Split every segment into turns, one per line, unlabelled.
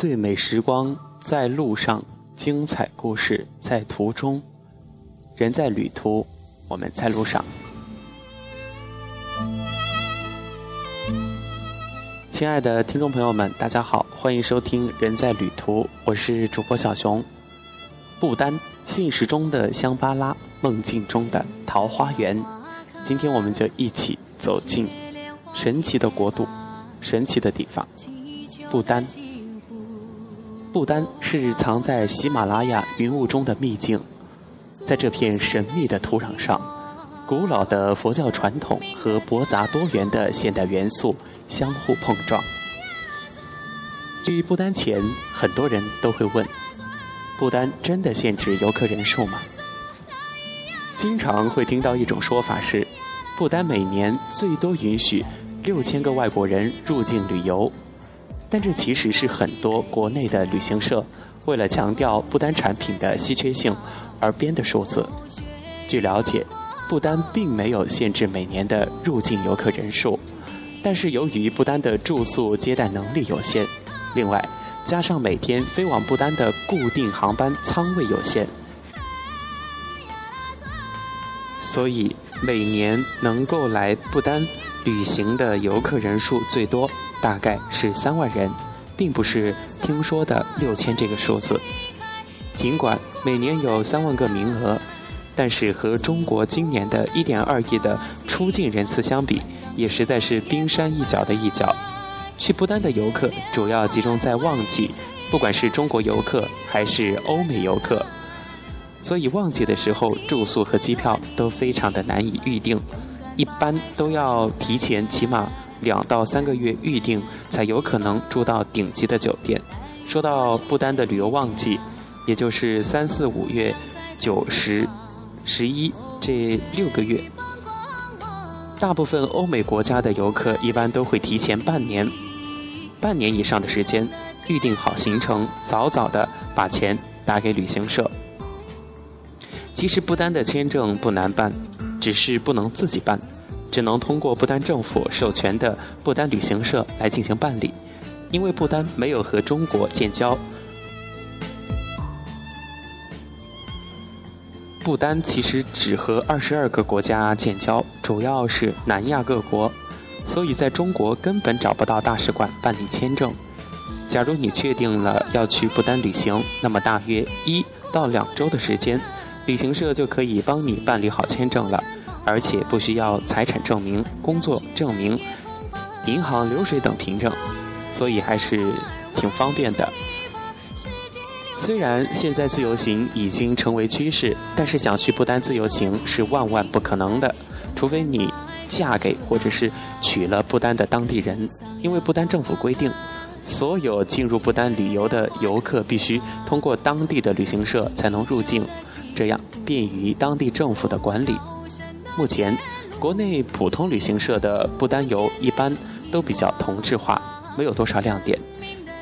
最美时光在路上，精彩故事在途中。人在旅途，我们在路上。亲爱的听众朋友们，大家好，欢迎收听《人在旅途》，我是主播小熊。不丹，现实中的香巴拉，梦境中的桃花源。今天我们就一起走进神奇的国度，神奇的地方——不丹。不丹是藏在喜马拉雅云雾中的秘境，在这片神秘的土壤上，古老的佛教传统和博杂多元的现代元素相互碰撞。去不丹前，很多人都会问：不丹真的限制游客人数吗？经常会听到一种说法是，不丹每年最多允许六千个外国人入境旅游。但这其实是很多国内的旅行社为了强调不丹产品的稀缺性而编的数字。据了解，不丹并没有限制每年的入境游客人数，但是由于不丹的住宿接待能力有限，另外加上每天飞往不丹的固定航班舱位有限，所以每年能够来不丹旅行的游客人数最多。大概是三万人，并不是听说的六千这个数字。尽管每年有三万个名额，但是和中国今年的一点二亿的出境人次相比，也实在是冰山一角的一角。去不丹的游客主要集中在旺季，不管是中国游客还是欧美游客，所以旺季的时候住宿和机票都非常的难以预定，一般都要提前起码。两到三个月预定才有可能住到顶级的酒店。说到不丹的旅游旺季，也就是三四五月、九十、十一这六个月，大部分欧美国家的游客一般都会提前半年、半年以上的时间预定好行程，早早的把钱打给旅行社。其实不丹的签证不难办，只是不能自己办。只能通过不丹政府授权的不丹旅行社来进行办理，因为不丹没有和中国建交。不丹其实只和二十二个国家建交，主要是南亚各国，所以在中国根本找不到大使馆办理签证。假如你确定了要去不丹旅行，那么大约一到两周的时间，旅行社就可以帮你办理好签证了。而且不需要财产证明、工作证明、银行流水等凭证，所以还是挺方便的。虽然现在自由行已经成为趋势，但是想去不丹自由行是万万不可能的，除非你嫁给或者是娶了不丹的当地人。因为不丹政府规定，所有进入不丹旅游的游客必须通过当地的旅行社才能入境，这样便于当地政府的管理。目前，国内普通旅行社的不丹游一般都比较同质化，没有多少亮点。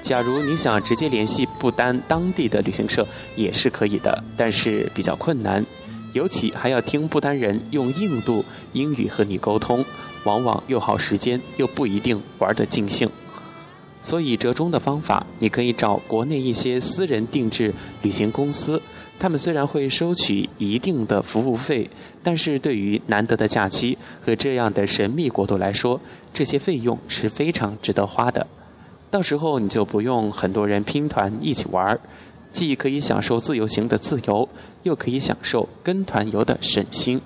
假如你想直接联系不丹当地的旅行社，也是可以的，但是比较困难，尤其还要听不丹人用印度英语和你沟通，往往又耗时间，又不一定玩得尽兴。所以折中的方法，你可以找国内一些私人定制旅行公司。他们虽然会收取一定的服务费，但是对于难得的假期和这样的神秘国度来说，这些费用是非常值得花的。到时候你就不用很多人拼团一起玩儿，既可以享受自由行的自由，又可以享受跟团游的省心。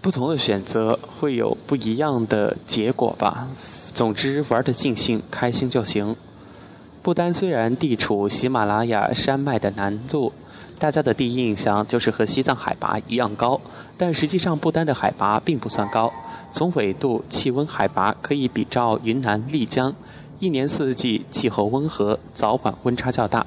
不同的选择会有不一样的结果吧。总之，玩的尽兴、开心就行。不丹虽然地处喜马拉雅山脉的南麓，大家的第一印象就是和西藏海拔一样高，但实际上不丹的海拔并不算高。从纬度、气温、海拔可以比照云南丽江，一年四季气候温和，早晚温差较大。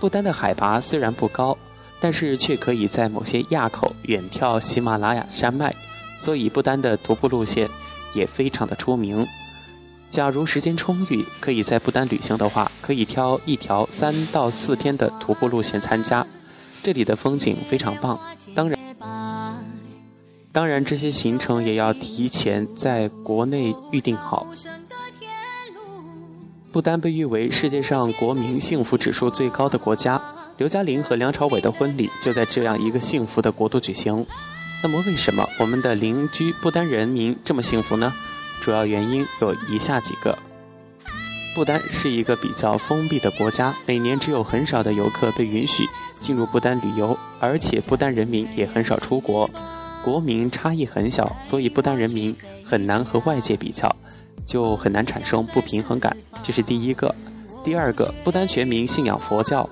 不丹的海拔虽然不高，但是却可以在某些垭口远眺喜马拉雅山脉，所以不丹的徒步路线也非常的出名。假如时间充裕，可以在不丹旅行的话，可以挑一条三到四天的徒步路线参加。这里的风景非常棒，当然，当然这些行程也要提前在国内预定好。不丹被誉为世界上国民幸福指数最高的国家。刘嘉玲和梁朝伟的婚礼就在这样一个幸福的国度举行。那么，为什么我们的邻居不丹人民这么幸福呢？主要原因有以下几个：不丹是一个比较封闭的国家，每年只有很少的游客被允许进入不丹旅游，而且不丹人民也很少出国，国民差异很小，所以不丹人民很难和外界比较，就很难产生不平衡感。这是第一个。第二个，不丹全民信仰佛教。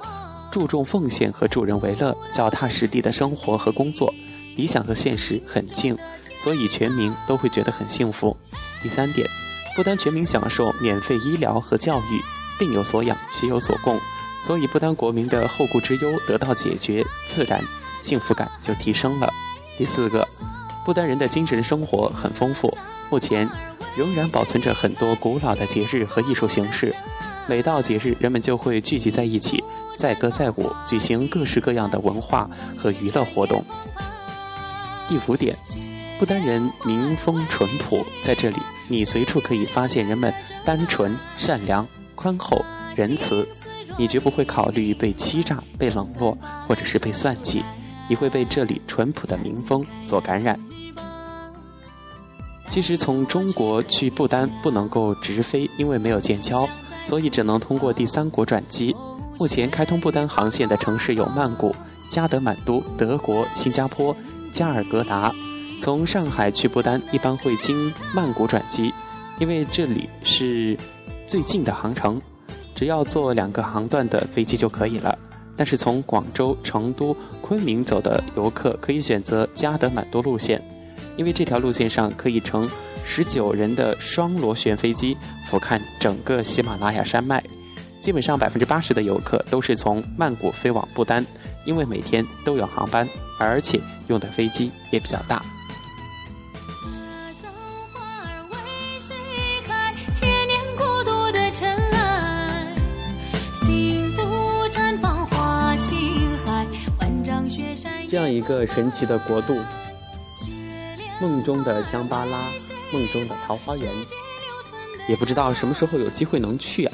注重奉献和助人为乐，脚踏实地的生活和工作，理想和现实很近，所以全民都会觉得很幸福。第三点，不丹全民享受免费医疗和教育，病有所养，学有所供，所以不丹国民的后顾之忧得到解决，自然幸福感就提升了。第四个，不丹人的精神生活很丰富，目前仍然保存着很多古老的节日和艺术形式。每到节日，人们就会聚集在一起，载歌载舞，举行各式各样的文化和娱乐活动。第五点，不丹人民风淳朴，在这里你随处可以发现人们单纯、善良、宽厚、仁慈，你绝不会考虑被欺诈、被冷落，或者是被算计，你会被这里淳朴的民风所感染。其实从中国去不丹不能够直飞，因为没有建交。所以只能通过第三国转机。目前开通不丹航线的城市有曼谷、加德满都、德国、新加坡、加尔各答。从上海去不丹一般会经曼谷转机，因为这里是最近的航程，只要坐两个航段的飞机就可以了。但是从广州、成都、昆明走的游客可以选择加德满都路线，因为这条路线上可以乘。十九人的双螺旋飞机俯瞰整个喜马拉雅山脉，基本上百分之八十的游客都是从曼谷飞往不丹，因为每天都有航班，而且用的飞机也比较大。这样一个神奇的国度。梦中的香巴拉，梦中的桃花源，也不知道什么时候有机会能去啊！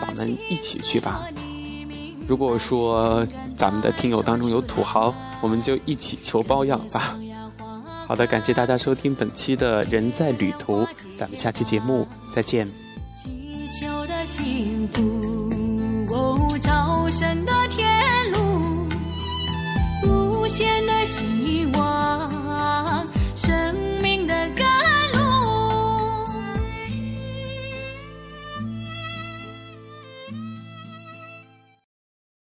咱们一起去吧。如果说咱们的听友当中有土豪，我们就一起求包养吧。好的，感谢大家收听本期的人在旅途，咱们下期节目再见。祈求的幸福，哦，朝圣的天。